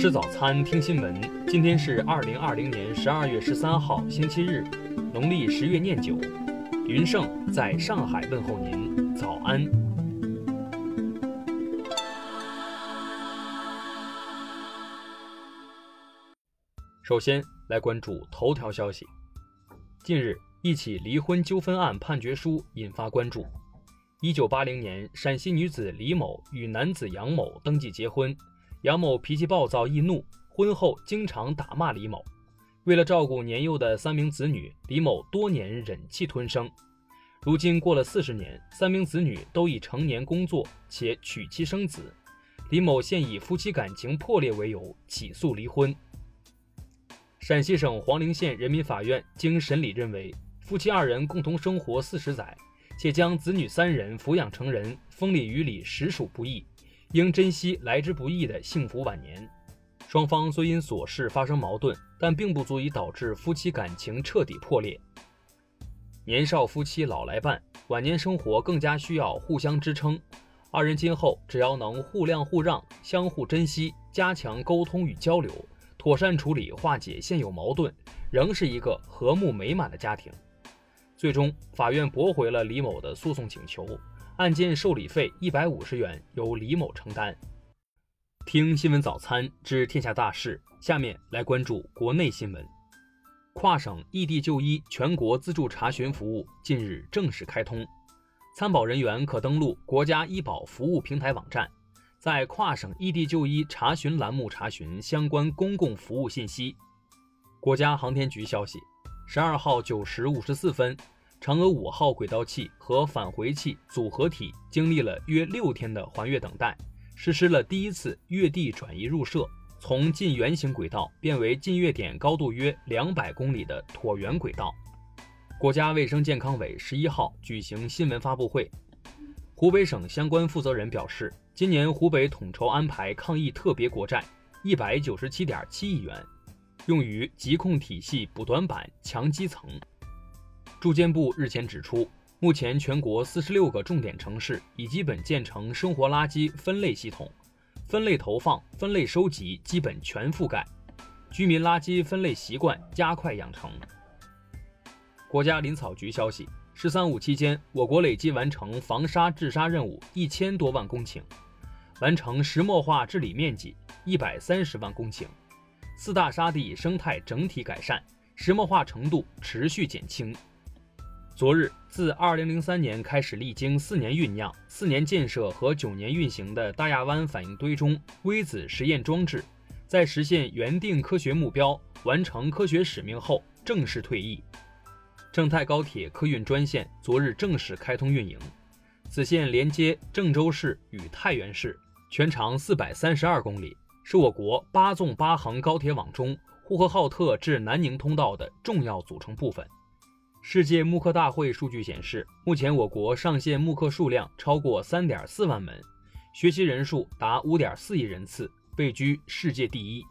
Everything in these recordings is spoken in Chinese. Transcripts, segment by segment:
吃早餐，听新闻。今天是二零二零年十二月十三号，星期日，农历十月廿九。云盛在上海问候您，早安。首先来关注头条消息。近日，一起离婚纠纷案判决书引发关注。一九八零年，陕西女子李某与男子杨某登记结婚。杨某脾气暴躁易怒，婚后经常打骂李某。为了照顾年幼的三名子女，李某多年忍气吞声。如今过了四十年，三名子女都已成年工作，且娶妻生子。李某现以夫妻感情破裂为由起诉离婚。陕西省黄陵县人民法院经审理认为，夫妻二人共同生活四十载，且将子女三人抚养成人，风里雨里实属不易。应珍惜来之不易的幸福晚年。双方虽因琐事发生矛盾，但并不足以导致夫妻感情彻底破裂。年少夫妻老来伴，晚年生活更加需要互相支撑。二人今后只要能互谅互让、相互珍惜，加强沟通与交流，妥善处理化解现有矛盾，仍是一个和睦美满的家庭。最终，法院驳回了李某的诉讼请求。案件受理费一百五十元由李某承担。听新闻早餐知天下大事，下面来关注国内新闻。跨省异地就医全国自助查询服务近日正式开通，参保人员可登录国家医保服务平台网站，在跨省异地就医查询栏目查询相关公共服务信息。国家航天局消息，十二号九时五十四分。嫦娥五号轨道器和返回器组合体经历了约六天的环月等待，实施了第一次月地转移入射，从近圆形轨道变为近月点高度约两百公里的椭圆轨道。国家卫生健康委十一号举行新闻发布会，湖北省相关负责人表示，今年湖北统筹安排抗疫特别国债一百九十七点七亿元，用于疾控体系补短板、强基层。住建部日前指出，目前全国四十六个重点城市已基本建成生活垃圾分类系统，分类投放、分类收集基本全覆盖，居民垃圾分类习惯加快养成。国家林草局消息，“十三五”期间，我国累计完成防沙治沙任务一千多万公顷，完成石墨化治理面积一百三十万公顷，四大沙地生态整体改善，石墨化程度持续减轻。昨日，自2003年开始，历经四年酝酿、四年建设和九年运行的大亚湾反应堆中微子实验装置，在实现原定科学目标、完成科学使命后正式退役。郑泰高铁客运专线昨日正式开通运营，此线连接郑州市与太原市，全长432公里，是我国八纵八横高铁网中呼和浩特至南宁通道的重要组成部分。世界慕课大会数据显示，目前我国上线慕课数量超过三点四万门，学习人数达五点四亿人次，位居世界第一。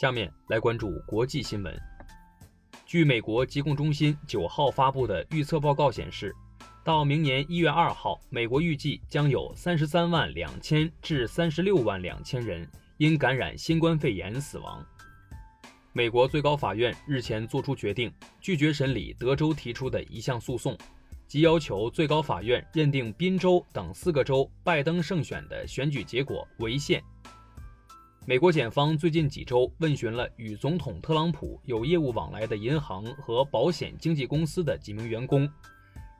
下面来关注国际新闻。据美国疾控中心九号发布的预测报告显示，到明年一月二号，美国预计将有三十三万两千至三十六万两千人因感染新冠肺炎死亡。美国最高法院日前作出决定，拒绝审理德州提出的一项诉讼，即要求最高法院认定宾州等四个州拜登胜选的选举结果违宪。美国检方最近几周问询了与总统特朗普有业务往来的银行和保险经纪公司的几名员工，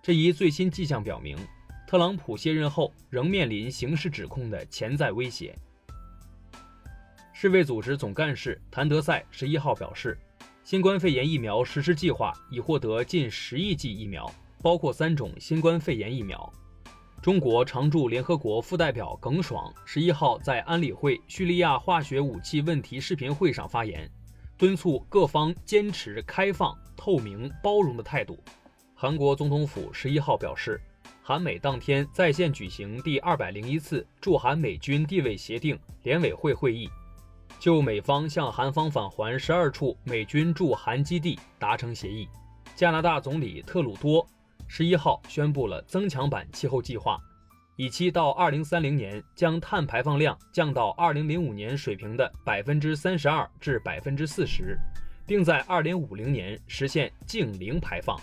这一最新迹象表明，特朗普卸任后仍面临刑事指控的潜在威胁。世卫组织总干事谭德赛十一号表示，新冠肺炎疫苗实施计划已获得近十亿剂疫苗，包括三种新冠肺炎疫苗。中国常驻联合国副代表耿爽十一号在安理会叙利亚化学武器问题视频会上发言，敦促各方坚持开放、透明、包容的态度。韩国总统府十一号表示，韩美当天在线举行第二百零一次驻韩美军地位协定联委会会议。就美方向韩方返还十二处美军驻韩基地达成协议。加拿大总理特鲁多十一号宣布了增强版气候计划，以期到二零三零年将碳排放量降到二零零五年水平的百分之三十二至百分之四十，并在二零五零年实现净零排放。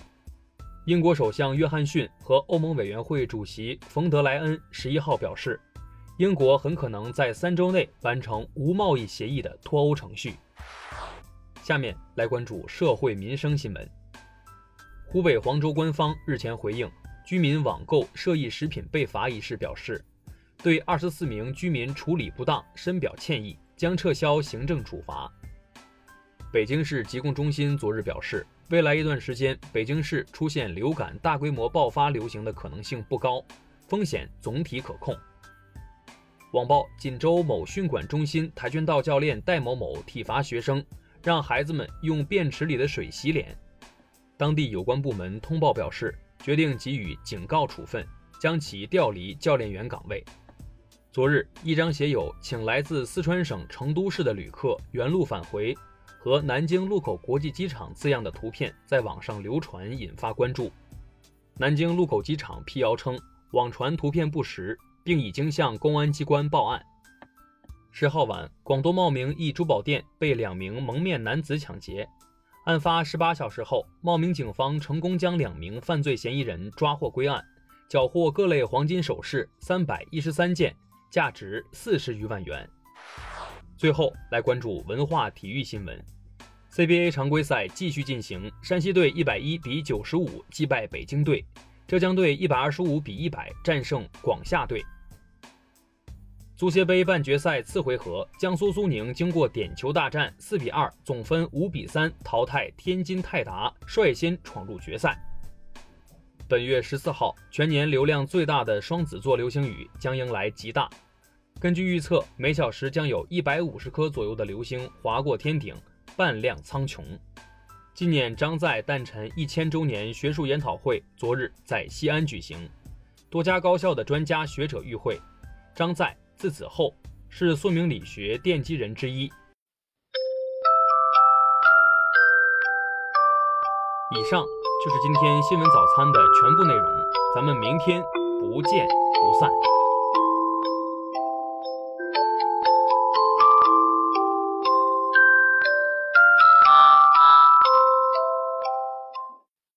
英国首相约翰逊和欧盟委员会主席冯德莱恩十一号表示，英国很可能在三周内完成无贸易协议的脱欧程序。下面来关注社会民生新闻。湖北黄州官方日前回应。居民网购涉疫食品被罚一事表示，对二十四名居民处理不当深表歉意，将撤销行政处罚。北京市疾控中心昨日表示，未来一段时间，北京市出现流感大规模爆发流行的可能性不高，风险总体可控。网曝锦州某训管中心跆拳道教练戴某某体罚学生，让孩子们用便池里的水洗脸，当地有关部门通报表示。决定给予警告处分，将其调离教练员岗位。昨日，一张写有“请来自四川省成都市的旅客原路返回”和“南京禄口国际机场”字样的图片在网上流传，引发关注。南京禄口机场辟谣称，网传图片不实，并已经向公安机关报案。十号晚，广东茂名一珠宝店被两名蒙面男子抢劫。案发十八小时后，茂名警方成功将两名犯罪嫌疑人抓获归案，缴获各类黄金首饰三百一十三件，价值四十余万元。最后来关注文化体育新闻：CBA 常规赛继续进行，山西队一百一比九十五击败北京队，浙江队一百二十五比一百战胜广厦队。足协杯半决赛次回合，江苏苏宁经过点球大战，四比二总分五比三淘汰天津泰达，率先闯入决赛。本月十四号，全年流量最大的双子座流星雨将迎来极大。根据预测，每小时将有一百五十颗左右的流星划过天顶，伴亮苍穹。纪念张载诞辰一千周年学术研讨会昨日在西安举行，多家高校的专家学者与会。张载。自此后，是宋明理学奠基人之一。以上就是今天新闻早餐的全部内容，咱们明天不见不散。